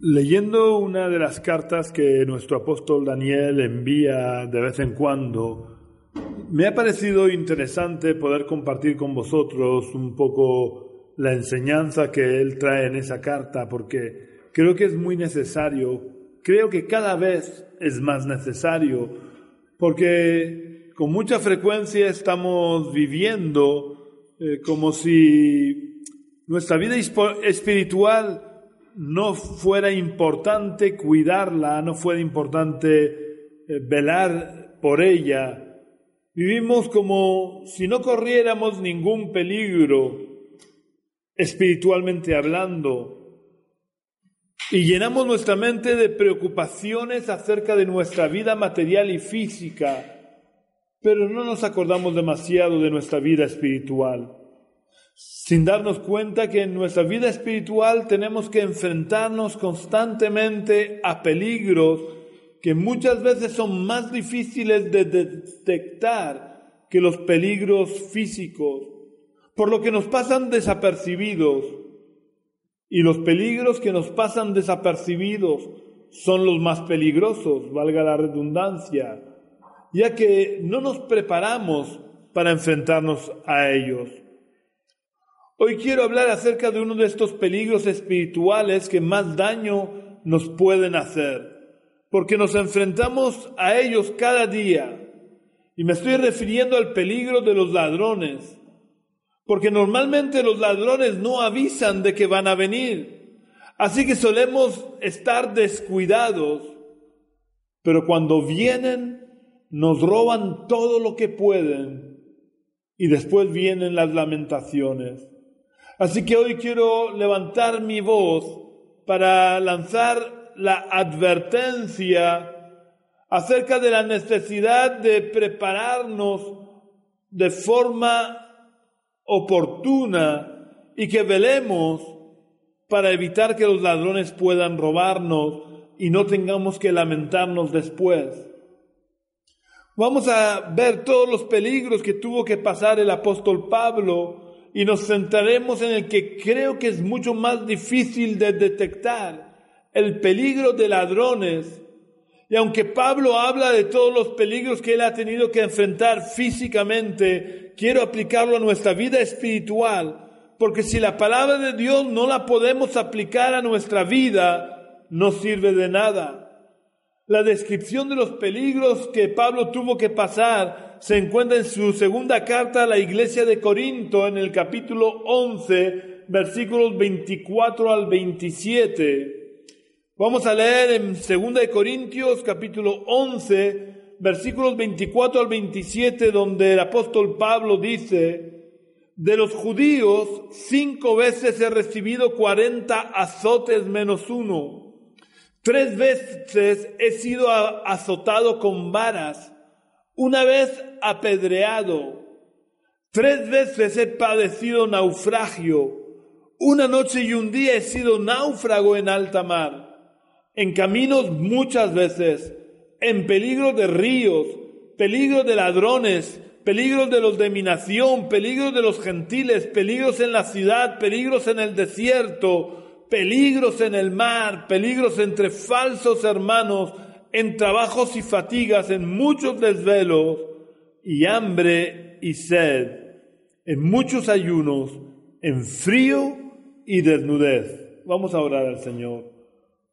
Leyendo una de las cartas que nuestro apóstol Daniel envía de vez en cuando, me ha parecido interesante poder compartir con vosotros un poco la enseñanza que él trae en esa carta, porque creo que es muy necesario, creo que cada vez es más necesario, porque con mucha frecuencia estamos viviendo eh, como si nuestra vida espiritual no fuera importante cuidarla, no fuera importante eh, velar por ella. Vivimos como si no corriéramos ningún peligro espiritualmente hablando y llenamos nuestra mente de preocupaciones acerca de nuestra vida material y física, pero no nos acordamos demasiado de nuestra vida espiritual sin darnos cuenta que en nuestra vida espiritual tenemos que enfrentarnos constantemente a peligros que muchas veces son más difíciles de detectar que los peligros físicos, por lo que nos pasan desapercibidos. Y los peligros que nos pasan desapercibidos son los más peligrosos, valga la redundancia, ya que no nos preparamos para enfrentarnos a ellos. Hoy quiero hablar acerca de uno de estos peligros espirituales que más daño nos pueden hacer, porque nos enfrentamos a ellos cada día. Y me estoy refiriendo al peligro de los ladrones, porque normalmente los ladrones no avisan de que van a venir. Así que solemos estar descuidados, pero cuando vienen nos roban todo lo que pueden y después vienen las lamentaciones. Así que hoy quiero levantar mi voz para lanzar la advertencia acerca de la necesidad de prepararnos de forma oportuna y que velemos para evitar que los ladrones puedan robarnos y no tengamos que lamentarnos después. Vamos a ver todos los peligros que tuvo que pasar el apóstol Pablo y nos centraremos en el que creo que es mucho más difícil de detectar, el peligro de ladrones. Y aunque Pablo habla de todos los peligros que él ha tenido que enfrentar físicamente, quiero aplicarlo a nuestra vida espiritual, porque si la palabra de Dios no la podemos aplicar a nuestra vida, no sirve de nada. La descripción de los peligros que Pablo tuvo que pasar se encuentra en su segunda carta a la iglesia de Corinto en el capítulo 11, versículos 24 al 27. Vamos a leer en segunda de Corintios capítulo 11, versículos 24 al 27, donde el apóstol Pablo dice, de los judíos cinco veces he recibido cuarenta azotes menos uno. Tres veces he sido azotado con varas una vez apedreado, tres veces he padecido naufragio, una noche y un día he sido náufrago en alta mar, en caminos muchas veces, en peligro de ríos, peligro de ladrones, peligros de los de mi nación, peligros de los gentiles, peligros en la ciudad, peligros en el desierto, peligros en el mar, peligros entre falsos hermanos, en trabajos y fatigas, en muchos desvelos y hambre y sed, en muchos ayunos, en frío y desnudez. Vamos a orar al Señor.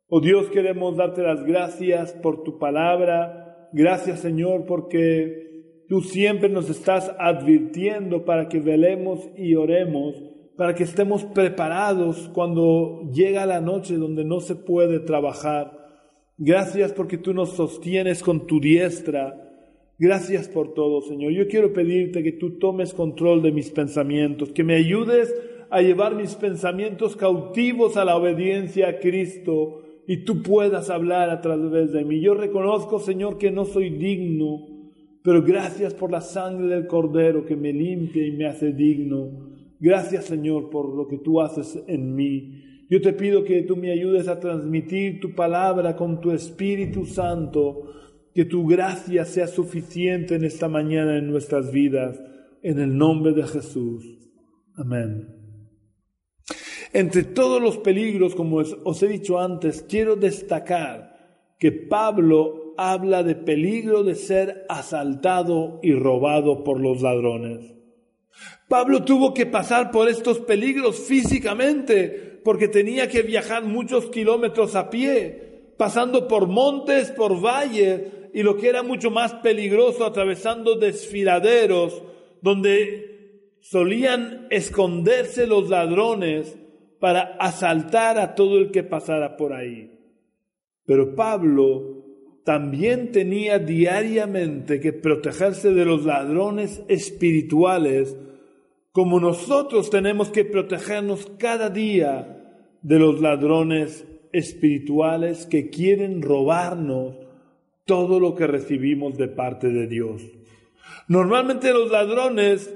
Oh Dios, queremos darte las gracias por tu palabra. Gracias Señor porque tú siempre nos estás advirtiendo para que velemos y oremos, para que estemos preparados cuando llega la noche donde no se puede trabajar Gracias porque tú nos sostienes con tu diestra. Gracias por todo, Señor. Yo quiero pedirte que tú tomes control de mis pensamientos, que me ayudes a llevar mis pensamientos cautivos a la obediencia a Cristo y tú puedas hablar a través de mí. Yo reconozco, Señor, que no soy digno, pero gracias por la sangre del Cordero que me limpia y me hace digno. Gracias, Señor, por lo que tú haces en mí. Yo te pido que tú me ayudes a transmitir tu palabra con tu Espíritu Santo, que tu gracia sea suficiente en esta mañana en nuestras vidas, en el nombre de Jesús. Amén. Entre todos los peligros, como os he dicho antes, quiero destacar que Pablo habla de peligro de ser asaltado y robado por los ladrones. Pablo tuvo que pasar por estos peligros físicamente porque tenía que viajar muchos kilómetros a pie, pasando por montes, por valles y lo que era mucho más peligroso, atravesando desfiladeros donde solían esconderse los ladrones para asaltar a todo el que pasara por ahí. Pero Pablo también tenía diariamente que protegerse de los ladrones espirituales, como nosotros tenemos que protegernos cada día de los ladrones espirituales que quieren robarnos todo lo que recibimos de parte de Dios. Normalmente los ladrones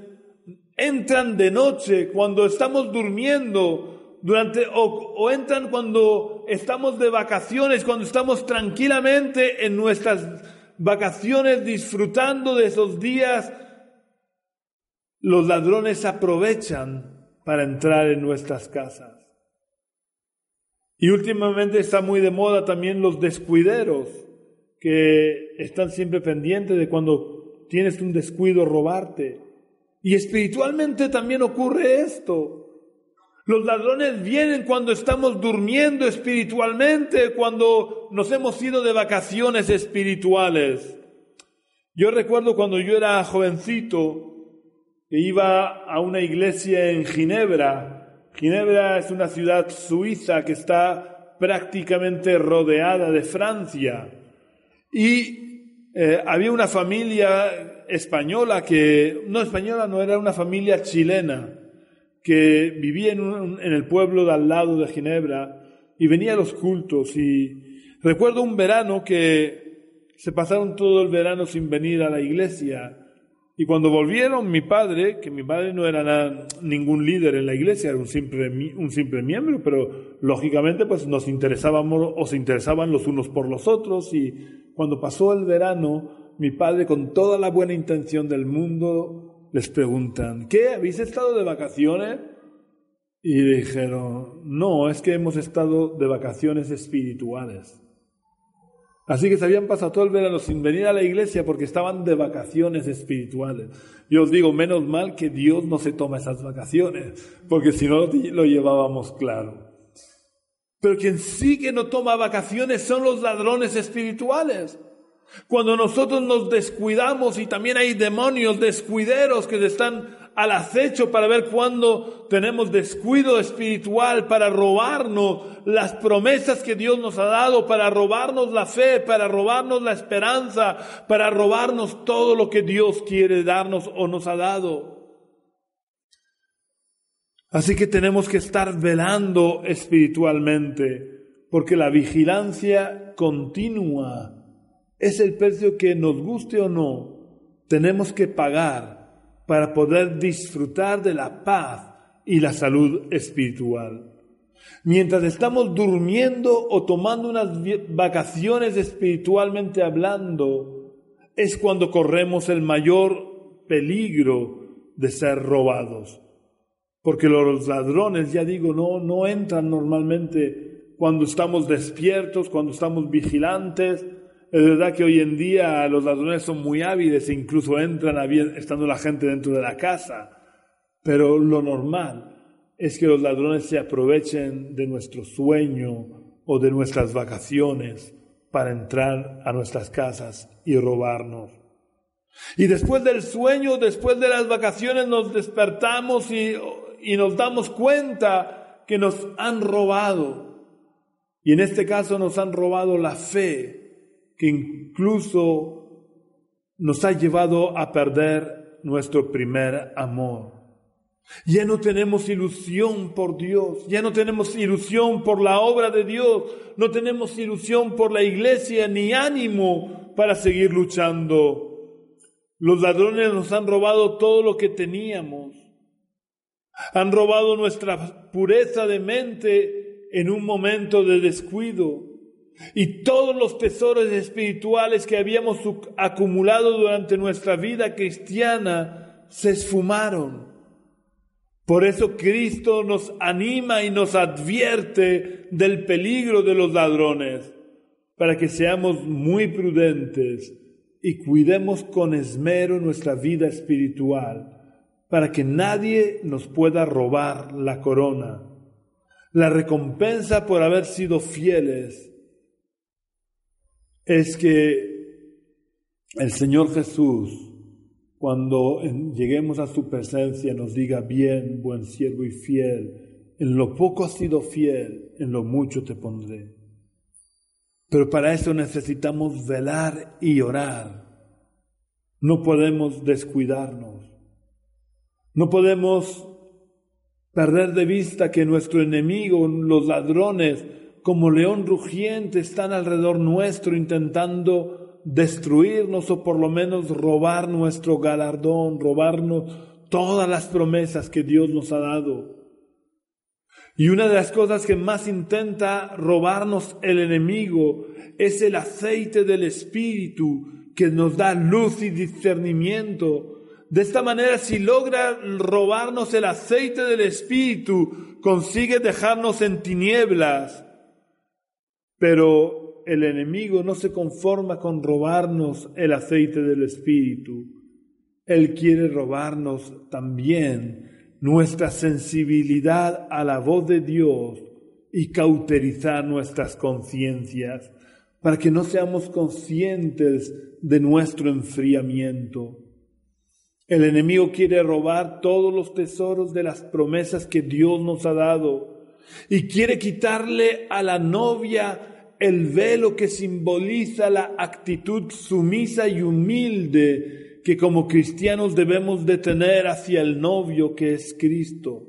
entran de noche cuando estamos durmiendo durante, o, entran cuando estamos de vacaciones, cuando estamos tranquilamente en nuestras vacaciones disfrutando de esos días, los ladrones aprovechan para entrar en nuestras casas. Y últimamente está muy de moda también los descuideros, que están siempre pendientes de cuando tienes un descuido robarte. Y espiritualmente también ocurre esto. Los ladrones vienen cuando estamos durmiendo espiritualmente, cuando nos hemos ido de vacaciones espirituales. Yo recuerdo cuando yo era jovencito que iba a una iglesia en Ginebra. Ginebra es una ciudad suiza que está prácticamente rodeada de Francia. Y eh, había una familia española que, no española, no era una familia chilena que vivía en, el pueblo de al lado de Ginebra y venía a los cultos y recuerdo un verano que se pasaron todo el verano sin venir a la iglesia y cuando volvieron mi padre, que mi padre no era ningún líder en la iglesia, era un simple, un simple miembro, pero lógicamente pues nos interesábamos o se interesaban los unos por los otros y cuando pasó el verano, mi padre con toda la buena intención del mundo les preguntan, ¿qué? ¿Habéis estado de vacaciones? Y dijeron, no, es que hemos estado de vacaciones espirituales. Así que se habían pasado todo el verano sin venir a la iglesia porque estaban de vacaciones espirituales. Yo os digo, menos mal que Dios no se toma esas vacaciones, porque si no lo llevábamos claro. Pero quien sí que no toma vacaciones son los ladrones espirituales. Cuando nosotros nos descuidamos y también hay demonios descuideros que están al acecho para ver cuándo tenemos descuido espiritual para robarnos las promesas que Dios nos ha dado, para robarnos la fe, para robarnos la esperanza, para robarnos todo lo que Dios quiere darnos o nos ha dado. Así que tenemos que estar velando espiritualmente, porque la vigilancia continua es el precio que nos guste o no, tenemos que pagar para poder disfrutar de la paz y la salud espiritual. Mientras estamos durmiendo o tomando unas vacaciones espiritualmente hablando, es cuando corremos el mayor peligro de ser robados. Porque los ladrones, ya digo, no, no entran normalmente cuando estamos despiertos, cuando estamos vigilantes, es verdad que hoy en día los ladrones son muy hábiles e incluso entran estando la gente dentro de la casa. Pero lo normal es que los ladrones se aprovechen de nuestro sueño o de nuestras vacaciones para entrar a nuestras casas y robarnos. Y después del sueño, después de las vacaciones, nos despertamos y, y nos damos cuenta que nos han robado. Y en este caso nos han robado la fe que incluso nos ha llevado a perder nuestro primer amor. Ya no tenemos ilusión por Dios, ya no tenemos ilusión por la obra de Dios, no tenemos ilusión por la iglesia ni ánimo para seguir luchando. Los ladrones nos han robado todo lo que teníamos, han robado nuestra pureza de mente en un momento de descuido y todos los tesoros espirituales que habíamos acumulado durante nuestra vida cristiana se esfumaron. Por eso Cristo nos anima y nos advierte del peligro de los ladrones, para que seamos muy prudentes y cuidemos con esmero nuestra vida espiritual, para que nadie nos pueda robar la corona. La recompensa por haber sido fieles es que el Señor Jesús cuando lleguemos a su presencia nos diga, bien, buen siervo y fiel, en lo poco has sido fiel, en lo mucho te pondré. Pero para eso necesitamos velar y orar. No podemos descuidarnos. No podemos perder de vista que nuestro enemigo, los ladrones, como león rugiente, están alrededor nuestro intentando destruirnos o por lo menos robar nuestro galardón, robarnos todas las promesas que Dios nos ha dado. Y una de las cosas que más intenta robarnos el enemigo es el aceite del Espíritu que nos da luz y discernimiento. De esta manera, si logra robarnos el aceite del Espíritu, consigue dejarnos en tinieblas. Pero el enemigo no se conforma con robarnos el aceite del Espíritu. Él quiere robarnos también nuestra sensibilidad a la voz de Dios y cauterizar nuestras conciencias para que no seamos conscientes de nuestro enfriamiento. El enemigo quiere robar todos los tesoros de las promesas que Dios nos ha dado y quiere quitarle a la novia el velo que simboliza la actitud sumisa y humilde que como cristianos debemos de tener hacia el novio que es Cristo.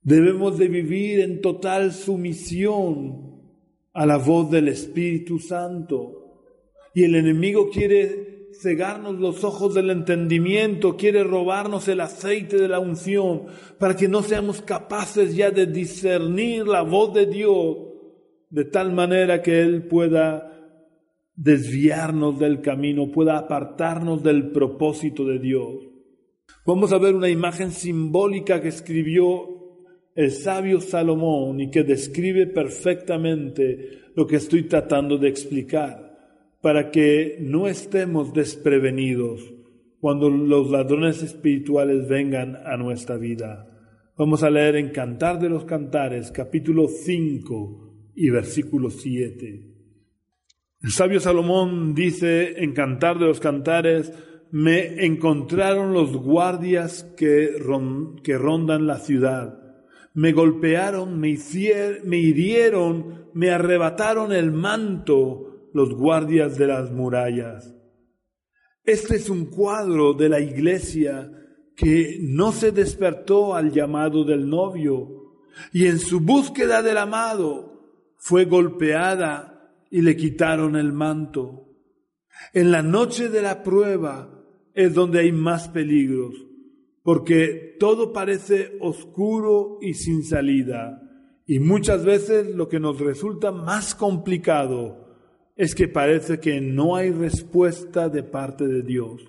Debemos de vivir en total sumisión a la voz del Espíritu Santo. Y el enemigo quiere cegarnos los ojos del entendimiento, quiere robarnos el aceite de la unción, para que no seamos capaces ya de discernir la voz de Dios de tal manera que Él pueda desviarnos del camino, pueda apartarnos del propósito de Dios. Vamos a ver una imagen simbólica que escribió el sabio Salomón y que describe perfectamente lo que estoy tratando de explicar, para que no estemos desprevenidos cuando los ladrones espirituales vengan a nuestra vida. Vamos a leer en Cantar de los Cantares, capítulo 5, y versículo 7. El sabio Salomón dice en Cantar de los Cantares, me encontraron los guardias que, que rondan la ciudad. Me golpearon, me, me hirieron, me arrebataron el manto los guardias de las murallas. Este es un cuadro de la iglesia que no se despertó al llamado del novio y en su búsqueda del amado fue golpeada y le quitaron el manto. En la noche de la prueba es donde hay más peligros, porque todo parece oscuro y sin salida. Y muchas veces lo que nos resulta más complicado es que parece que no hay respuesta de parte de Dios.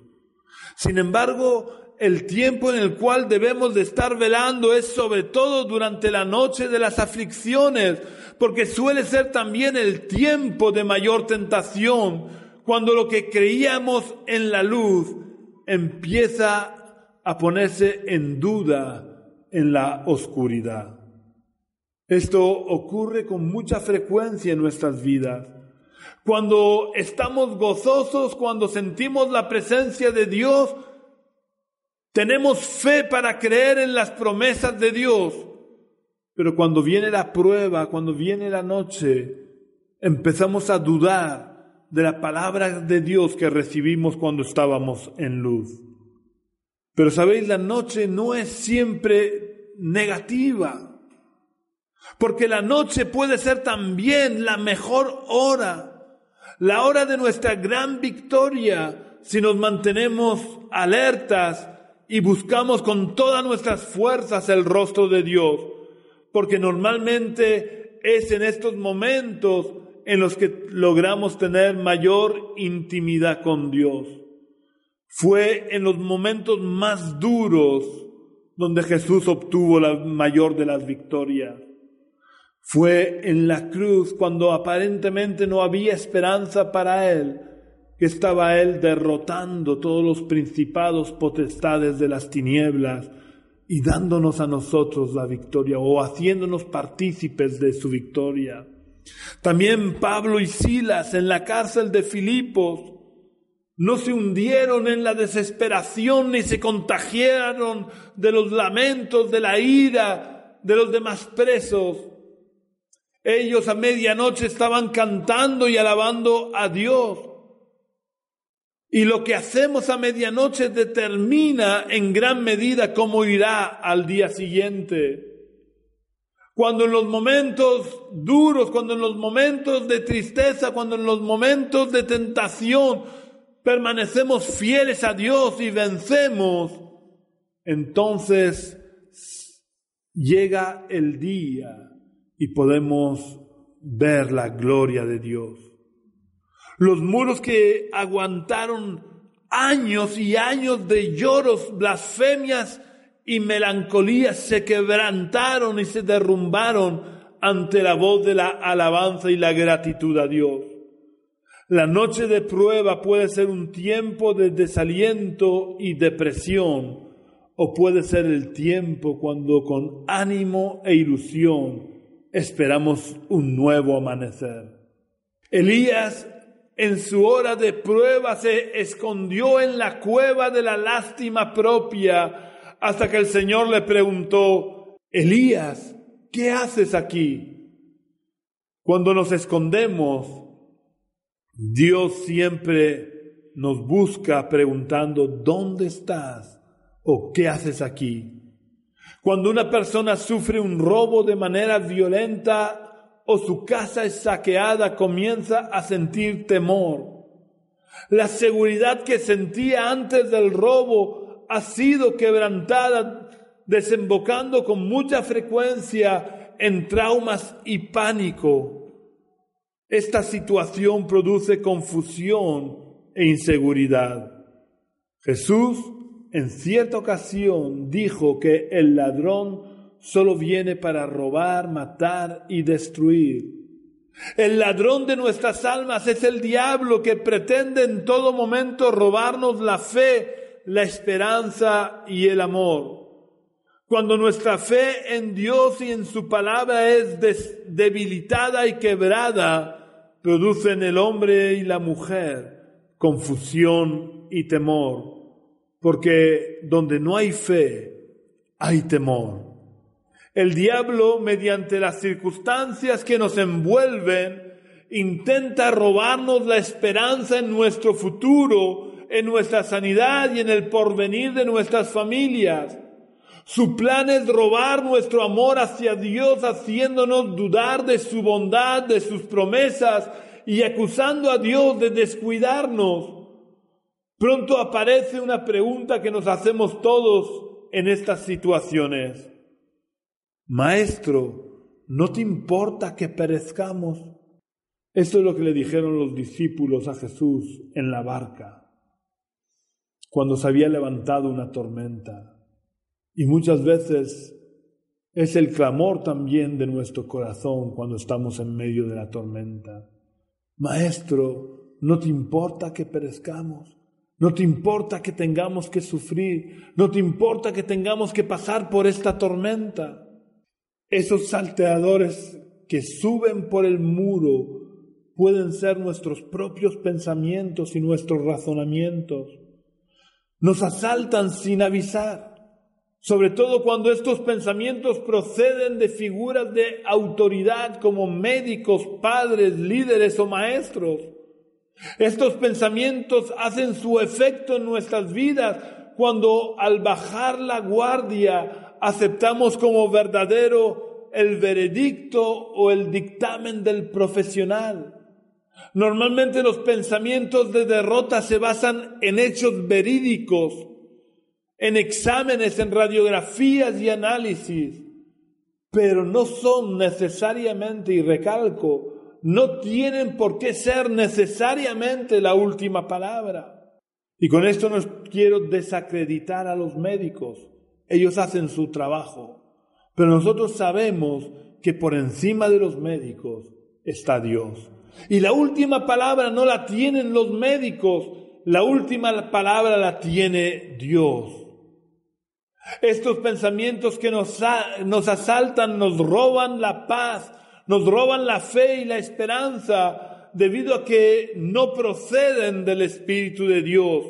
Sin embargo, el tiempo en el cual debemos de estar velando es sobre todo durante la noche de las aflicciones, porque suele ser también el tiempo de mayor tentación, cuando lo que creíamos en la luz empieza a ponerse en duda en la oscuridad. Esto ocurre con mucha frecuencia en nuestras vidas. Cuando estamos gozosos, cuando sentimos la presencia de Dios, tenemos fe para creer en las promesas de Dios, pero cuando viene la prueba, cuando viene la noche, empezamos a dudar de la palabra de Dios que recibimos cuando estábamos en luz. Pero sabéis, la noche no es siempre negativa. Porque la noche puede ser también la mejor hora, la hora de nuestra gran victoria, si nos mantenemos alertas y buscamos con todas nuestras fuerzas el rostro de Dios. Porque normalmente es en estos momentos en los que logramos tener mayor intimidad con Dios. Fue en los momentos más duros donde Jesús obtuvo la mayor de las victorias. Fue en la cruz cuando aparentemente no había esperanza para él, que estaba él derrotando todos los principados potestades de las tinieblas y dándonos a nosotros la victoria o haciéndonos partícipes de su victoria. También Pablo y Silas en la cárcel de Filipos no se hundieron en la desesperación ni se contagiaron de los lamentos, de la ira de los demás presos. Ellos a medianoche estaban cantando y alabando a Dios. Y lo que hacemos a medianoche determina en gran medida cómo irá al día siguiente. Cuando en los momentos duros, cuando en los momentos de tristeza, cuando en los momentos de tentación permanecemos fieles a Dios y vencemos, entonces llega el día y podemos ver la gloria de Dios. Los muros que aguantaron años y años de lloros, blasfemias y melancolías se quebrantaron y se derrumbaron ante la voz de la alabanza y la gratitud a Dios. La noche de prueba puede ser un tiempo de desaliento y depresión, o puede ser el tiempo cuando con ánimo e ilusión esperamos un nuevo amanecer. Elías en su hora de prueba se escondió en la cueva de la lástima propia hasta que el Señor le preguntó, Elías, ¿qué haces aquí? Cuando nos escondemos, Dios siempre nos busca preguntando, ¿dónde estás? ¿O qué haces aquí? Cuando una persona sufre un robo de manera violenta o su casa es saqueada, comienza a sentir temor. La seguridad que sentía antes del robo ha sido quebrantada, desembocando con mucha frecuencia en traumas y pánico. Esta situación produce confusión e inseguridad. Jesús en cierta ocasión dijo que el ladrón solo viene para robar, matar y destruir. El ladrón de nuestras almas es el diablo que pretende en todo momento robarnos la fe, la esperanza y el amor. Cuando nuestra fe en Dios y en su palabra es debilitada y quebrada, produce en el hombre y la mujer confusión y temor porque donde no hay fe, hay temor. El diablo, mediante las circunstancias que nos envuelven, intenta robarnos la esperanza en nuestro futuro, en nuestra sanidad y en el porvenir de nuestras familias. Su plan es robar nuestro amor hacia Dios, haciéndonos dudar de su bondad, de sus promesas y acusando a Dios de descuidarnos. Pronto aparece una pregunta que nos hacemos todos en estas situaciones. Maestro, ¿no te importa que perezcamos? Esto es lo que le dijeron los discípulos a Jesús en la barca, cuando se había levantado una tormenta. Y muchas veces es el clamor también de nuestro corazón cuando estamos en medio de la tormenta. Maestro, ¿no te importa que perezcamos? No te importa que tengamos que sufrir, no te importa que tengamos que pasar por esta tormenta. Esos salteadores que suben por el muro pueden ser nuestros propios pensamientos y nuestros razonamientos. Nos asaltan sin avisar, sobre todo cuando estos pensamientos proceden de figuras de autoridad como médicos, padres, líderes o maestros. Estos pensamientos hacen su efecto en nuestras vidas cuando al bajar la guardia aceptamos como verdadero el veredicto o el dictamen del profesional. Normalmente los pensamientos de derrota se basan en hechos verídicos, en exámenes, en radiografías y análisis, pero no son necesariamente, y recalco, no tienen por qué ser necesariamente la última palabra. Y con esto no quiero desacreditar a los médicos. Ellos hacen su trabajo. Pero nosotros sabemos que por encima de los médicos está Dios. Y la última palabra no la tienen los médicos, la última palabra la tiene Dios. Estos pensamientos que nos, nos asaltan nos roban la paz, nos roban la fe y la esperanza, debido a que no proceden del Espíritu de Dios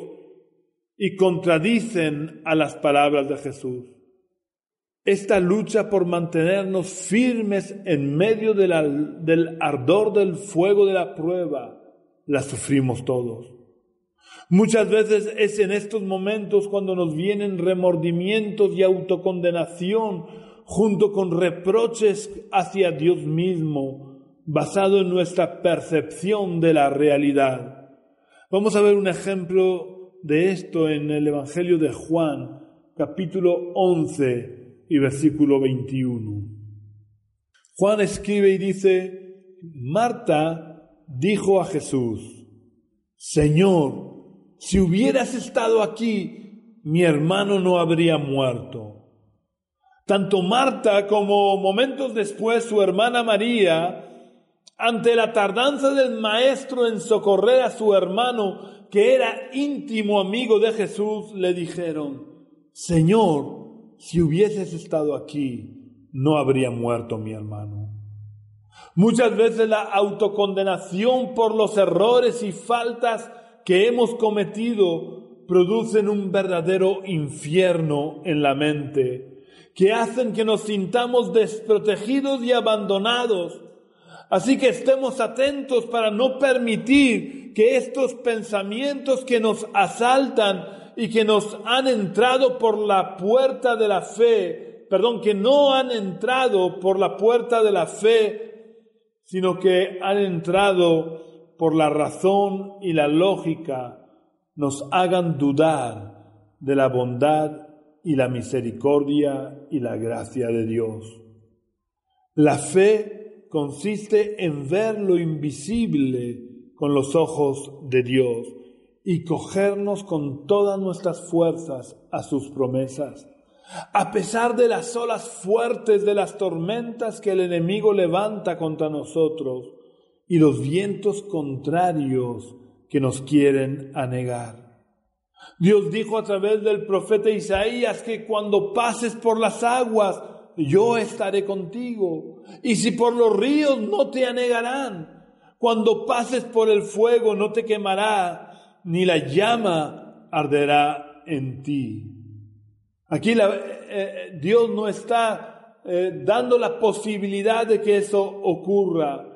y contradicen a las palabras de Jesús. Esta lucha por mantenernos firmes en medio del ardor del fuego de la prueba, la sufrimos todos. Muchas veces es en estos momentos cuando nos vienen remordimientos y autocondenación junto con reproches hacia Dios mismo, basado en nuestra percepción de la realidad. Vamos a ver un ejemplo de esto en el Evangelio de Juan, capítulo 11 y versículo 21. Juan escribe y dice, Marta dijo a Jesús, Señor, si hubieras estado aquí, mi hermano no habría muerto. Tanto Marta como momentos después su hermana María ante la tardanza del maestro en socorrer a su hermano, que era íntimo amigo de Jesús, le dijeron, Señor, si hubieses estado aquí, no habría muerto mi hermano. Muchas veces la autocondenación por los errores y faltas que hemos cometido producen un verdadero infierno en la mente, que hacen que nos sintamos desprotegidos y abandonados, Así que estemos atentos para no permitir que estos pensamientos que nos asaltan y que nos han entrado por la puerta de la fe, perdón, que no han entrado por la puerta de la fe, sino que han entrado por la razón y la lógica, nos hagan dudar de la bondad y la misericordia y la gracia de Dios. La fe consiste en ver lo invisible con los ojos de Dios y cogernos con todas nuestras fuerzas a sus promesas. A pesar de las olas fuertes de las tormentas que el enemigo levanta contra nosotros y los vientos contrarios que nos quieren anegar. Dios dijo a través del profeta Isaías que cuando pases por las aguas, yo estaré contigo. Y si por los ríos no te anegarán, cuando pases por el fuego no te quemará, ni la llama arderá en ti. Aquí eh, eh, Dios no está eh, dando la posibilidad de que eso ocurra.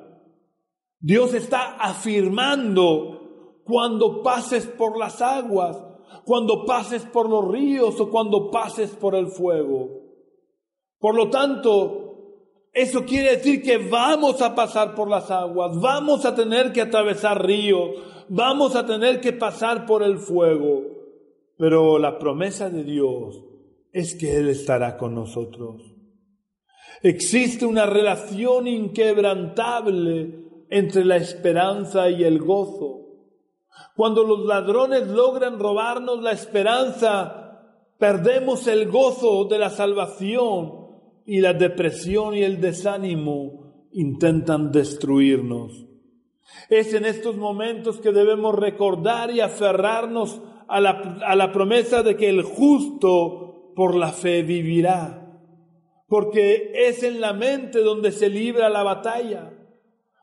Dios está afirmando cuando pases por las aguas, cuando pases por los ríos o cuando pases por el fuego. Por lo tanto, eso quiere decir que vamos a pasar por las aguas, vamos a tener que atravesar ríos, vamos a tener que pasar por el fuego. Pero la promesa de Dios es que Él estará con nosotros. Existe una relación inquebrantable entre la esperanza y el gozo. Cuando los ladrones logran robarnos la esperanza, perdemos el gozo de la salvación y la depresión y el desánimo intentan destruirnos. Es en estos momentos que debemos recordar y aferrarnos a la, a la promesa de que el justo por la fe vivirá, porque es en la mente donde se libra la batalla.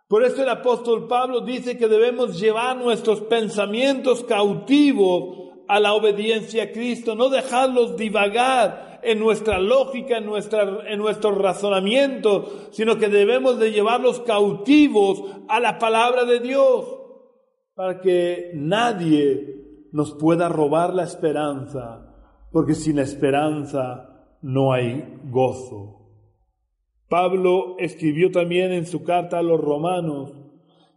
Por eso el apóstol Pablo dice que debemos llevar nuestros pensamientos cautivos a la obediencia a Cristo, no dejarlos divagar en nuestra lógica, en, nuestra, en nuestro razonamiento, sino que debemos de llevarlos cautivos a la palabra de Dios para que nadie nos pueda robar la esperanza porque sin esperanza no hay gozo. Pablo escribió también en su carta a los romanos,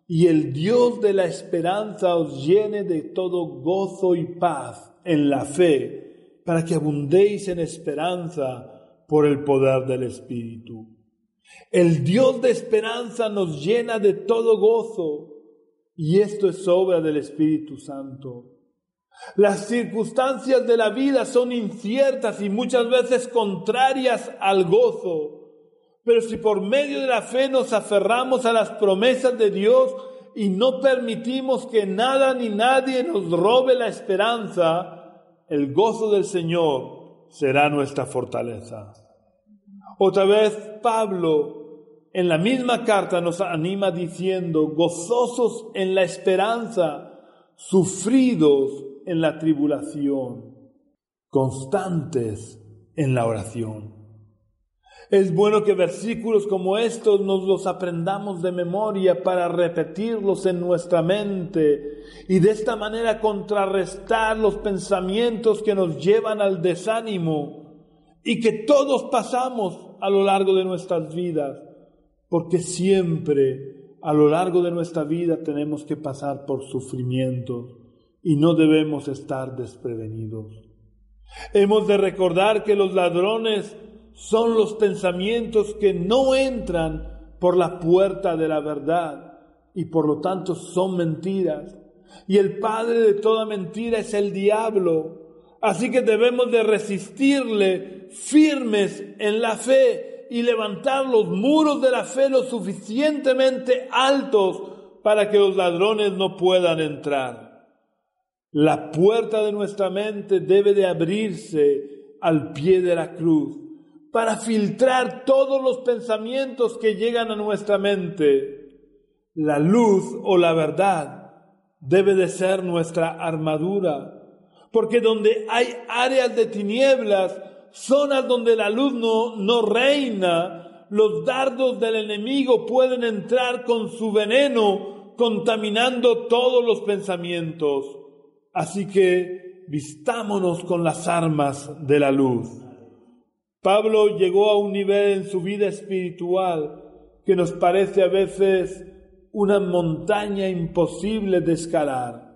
y el Dios de la esperanza os llene de todo gozo y paz en la fe, para que abundéis en esperanza por el poder del Espíritu. El Dios de esperanza nos llena de todo gozo, y esto es obra del Espíritu Santo. Las circunstancias de la vida son inciertas y muchas veces contrarias al gozo. Pero si por medio de la fe nos aferramos a las promesas de Dios y no permitimos que nada ni nadie nos robe la esperanza, el gozo del Señor será nuestra fortaleza. Otra vez Pablo en la misma carta nos anima diciendo, gozosos en la esperanza, sufridos en la tribulación, constantes en la oración. Es bueno que versículos como estos nos los aprendamos de memoria para repetirlos en nuestra mente y de esta manera contrarrestar los pensamientos que nos llevan al desánimo y que todos pasamos a lo largo de nuestras vidas, porque siempre a lo largo de nuestra vida tenemos que pasar por sufrimientos y no debemos estar desprevenidos. Hemos de recordar que los ladrones son los pensamientos que no entran por la puerta de la verdad y por lo tanto son mentiras. Y el padre de toda mentira es el diablo. Así que debemos de resistirle firmes en la fe y levantar los muros de la fe lo suficientemente altos para que los ladrones no puedan entrar. La puerta de nuestra mente debe de abrirse al pie de la cruz para filtrar todos los pensamientos que llegan a nuestra mente. La luz o la verdad debe de ser nuestra armadura, porque donde hay áreas de tinieblas, zonas donde la luz no, no reina, los dardos del enemigo pueden entrar con su veneno, contaminando todos los pensamientos. Así que vistámonos con las armas de la luz. Pablo llegó a un nivel en su vida espiritual que nos parece a veces una montaña imposible de escalar.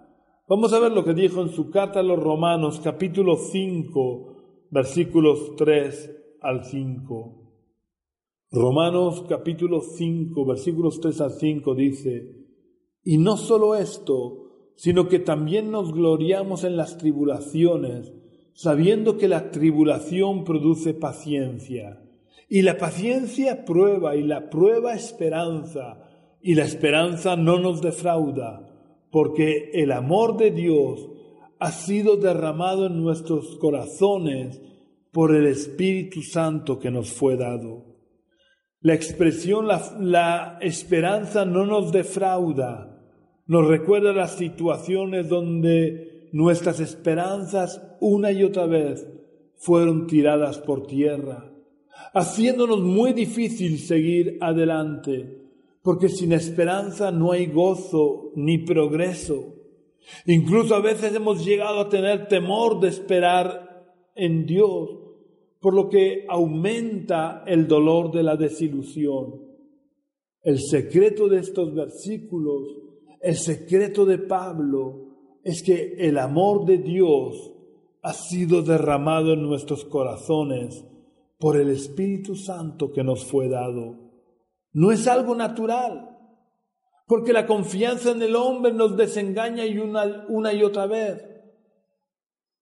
Vamos a ver lo que dijo en su carta a los Romanos capítulo 5 versículos 3 al 5. Romanos capítulo 5 versículos 3 al 5 dice, y no solo esto, sino que también nos gloriamos en las tribulaciones, sabiendo que la tribulación produce paciencia, y la paciencia prueba, y la prueba esperanza, y la esperanza no nos defrauda, porque el amor de Dios ha sido derramado en nuestros corazones por el Espíritu Santo que nos fue dado. La expresión la, la esperanza no nos defrauda, nos recuerda las situaciones donde nuestras esperanzas una y otra vez fueron tiradas por tierra, haciéndonos muy difícil seguir adelante, porque sin esperanza no hay gozo ni progreso. Incluso a veces hemos llegado a tener temor de esperar en Dios, por lo que aumenta el dolor de la desilusión. El secreto de estos versículos, el secreto de Pablo, es que el amor de Dios ha sido derramado en nuestros corazones por el Espíritu Santo que nos fue dado. No es algo natural, porque la confianza en el hombre nos desengaña y una, una y otra vez.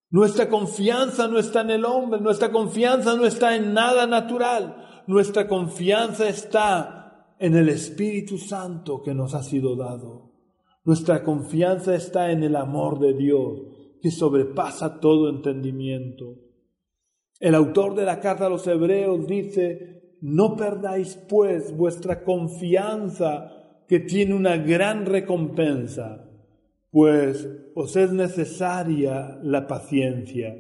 Nuestra confianza no está en el hombre, nuestra confianza no está en nada natural, nuestra confianza está en el Espíritu Santo que nos ha sido dado. Nuestra confianza está en el amor de Dios, que sobrepasa todo entendimiento. El autor de la carta a los hebreos dice, no perdáis pues vuestra confianza, que tiene una gran recompensa, pues os es necesaria la paciencia,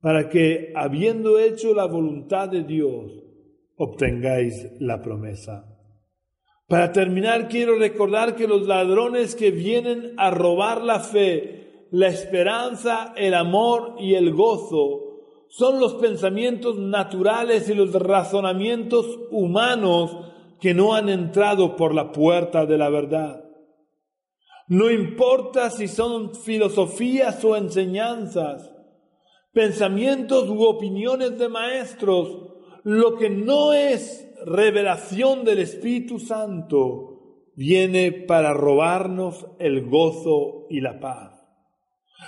para que, habiendo hecho la voluntad de Dios, obtengáis la promesa. Para terminar, quiero recordar que los ladrones que vienen a robar la fe, la esperanza, el amor y el gozo son los pensamientos naturales y los razonamientos humanos que no han entrado por la puerta de la verdad. No importa si son filosofías o enseñanzas, pensamientos u opiniones de maestros, lo que no es revelación del Espíritu Santo viene para robarnos el gozo y la paz.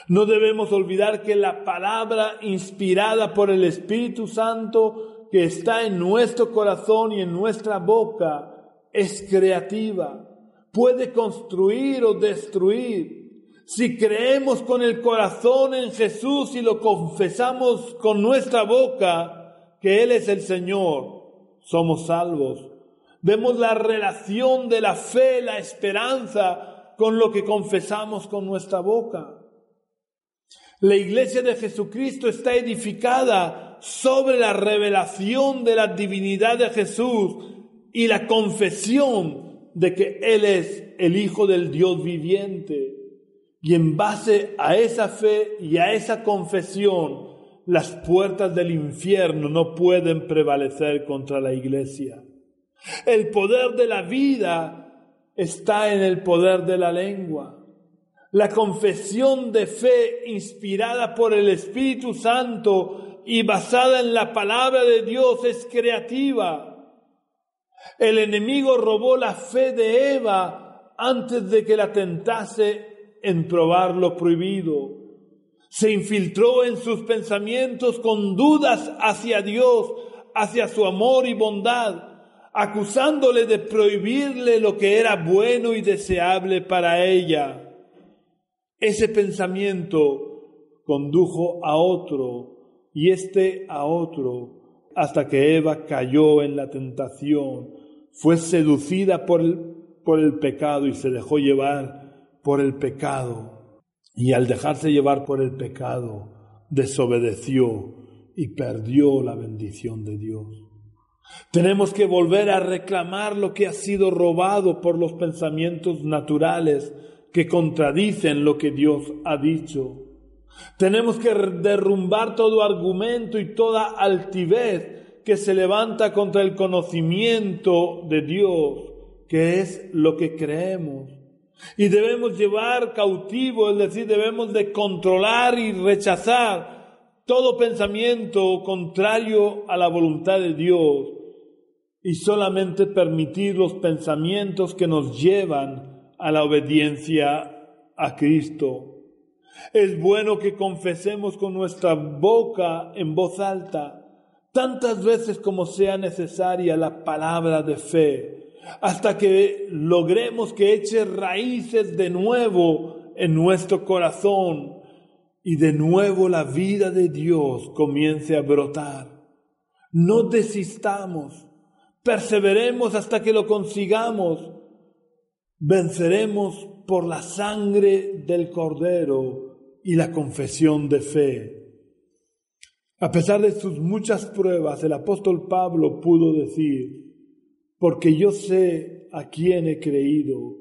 No debemos olvidar que la palabra inspirada por el Espíritu Santo que está en nuestro corazón y en nuestra boca es creativa, puede construir o destruir. Si creemos con el corazón en Jesús y lo confesamos con nuestra boca que Él es el Señor, somos salvos. Vemos la relación de la fe, la esperanza con lo que confesamos con nuestra boca. La iglesia de Jesucristo está edificada sobre la revelación de la divinidad de Jesús y la confesión de que Él es el Hijo del Dios viviente. Y en base a esa fe y a esa confesión, las puertas del infierno no pueden prevalecer contra la iglesia. El poder de la vida está en el poder de la lengua. La confesión de fe inspirada por el Espíritu Santo y basada en la palabra de Dios es creativa. El enemigo robó la fe de Eva antes de que la tentase en probar lo prohibido. Se infiltró en sus pensamientos con dudas hacia Dios, hacia su amor y bondad, acusándole de prohibirle lo que era bueno y deseable para ella. Ese pensamiento condujo a otro y este a otro hasta que Eva cayó en la tentación, fue seducida por el, por el pecado y se dejó llevar por el pecado. Y al dejarse llevar por el pecado, desobedeció y perdió la bendición de Dios. Tenemos que volver a reclamar lo que ha sido robado por los pensamientos naturales que contradicen lo que Dios ha dicho. Tenemos que derrumbar todo argumento y toda altivez que se levanta contra el conocimiento de Dios, que es lo que creemos. Y debemos llevar cautivo, es decir, debemos de controlar y rechazar todo pensamiento contrario a la voluntad de Dios y solamente permitir los pensamientos que nos llevan a la obediencia a Cristo. Es bueno que confesemos con nuestra boca en voz alta, tantas veces como sea necesaria, la palabra de fe, hasta que logremos que eche raíces de nuevo en nuestro corazón y de nuevo la vida de Dios comience a brotar. No desistamos, perseveremos hasta que lo consigamos venceremos por la sangre del Cordero y la confesión de fe. A pesar de sus muchas pruebas, el apóstol Pablo pudo decir, porque yo sé a quién he creído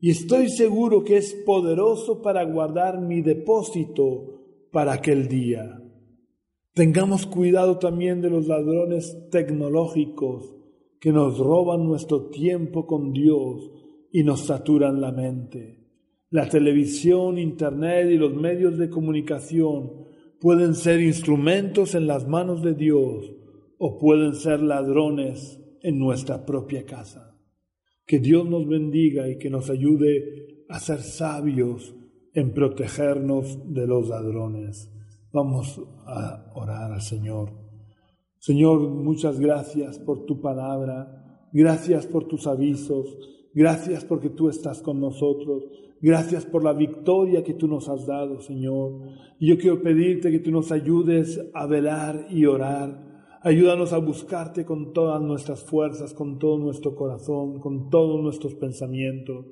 y estoy seguro que es poderoso para guardar mi depósito para aquel día. Tengamos cuidado también de los ladrones tecnológicos que nos roban nuestro tiempo con Dios y nos saturan la mente. La televisión, Internet y los medios de comunicación pueden ser instrumentos en las manos de Dios o pueden ser ladrones en nuestra propia casa. Que Dios nos bendiga y que nos ayude a ser sabios en protegernos de los ladrones. Vamos a orar al Señor. Señor, muchas gracias por tu palabra, gracias por tus avisos, Gracias porque tú estás con nosotros. Gracias por la victoria que tú nos has dado, Señor. Y yo quiero pedirte que tú nos ayudes a velar y orar. Ayúdanos a buscarte con todas nuestras fuerzas, con todo nuestro corazón, con todos nuestros pensamientos.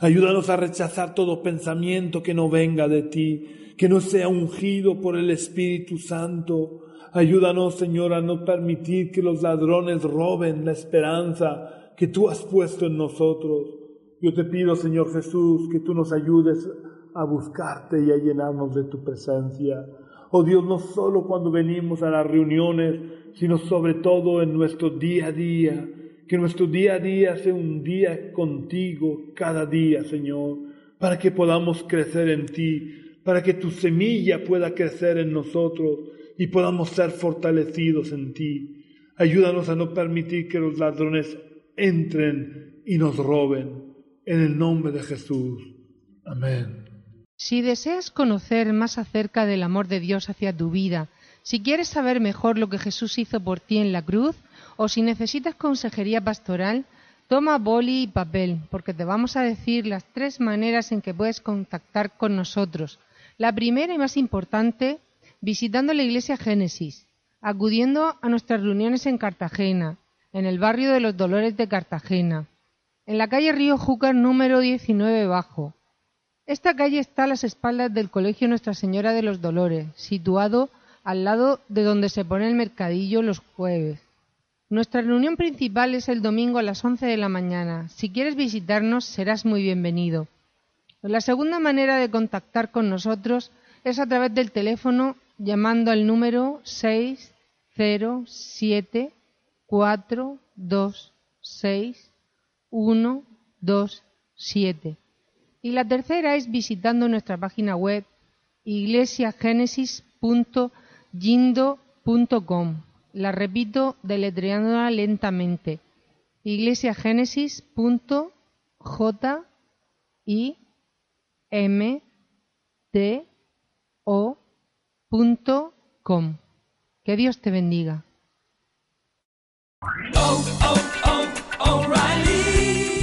Ayúdanos a rechazar todo pensamiento que no venga de ti, que no sea ungido por el Espíritu Santo. Ayúdanos, Señor, a no permitir que los ladrones roben la esperanza que tú has puesto en nosotros. Yo te pido, Señor Jesús, que tú nos ayudes a buscarte y a llenarnos de tu presencia. Oh Dios, no solo cuando venimos a las reuniones, sino sobre todo en nuestro día a día. Que nuestro día a día sea un día contigo cada día, Señor, para que podamos crecer en ti, para que tu semilla pueda crecer en nosotros y podamos ser fortalecidos en ti. Ayúdanos a no permitir que los ladrones entren y nos roben. En el nombre de Jesús. Amén. Si deseas conocer más acerca del amor de Dios hacia tu vida, si quieres saber mejor lo que Jesús hizo por ti en la cruz, o si necesitas consejería pastoral, toma boli y papel, porque te vamos a decir las tres maneras en que puedes contactar con nosotros. La primera y más importante, visitando la iglesia Génesis, acudiendo a nuestras reuniones en Cartagena, en el barrio de los Dolores de Cartagena, en la calle Río Júcar número 19 bajo, esta calle está a las espaldas del Colegio Nuestra Señora de los Dolores, situado al lado de donde se pone el mercadillo los jueves. Nuestra reunión principal es el domingo a las 11 de la mañana. Si quieres visitarnos, serás muy bienvenido. La segunda manera de contactar con nosotros es a través del teléfono llamando al número 607 426 127. Y la tercera es visitando nuestra página web iglesiagenesis.yindo.com. La repito deletreándola lentamente. iglesiagenesis.j-i-m-t-o.com. Que Dios te bendiga. Oh, oh, oh,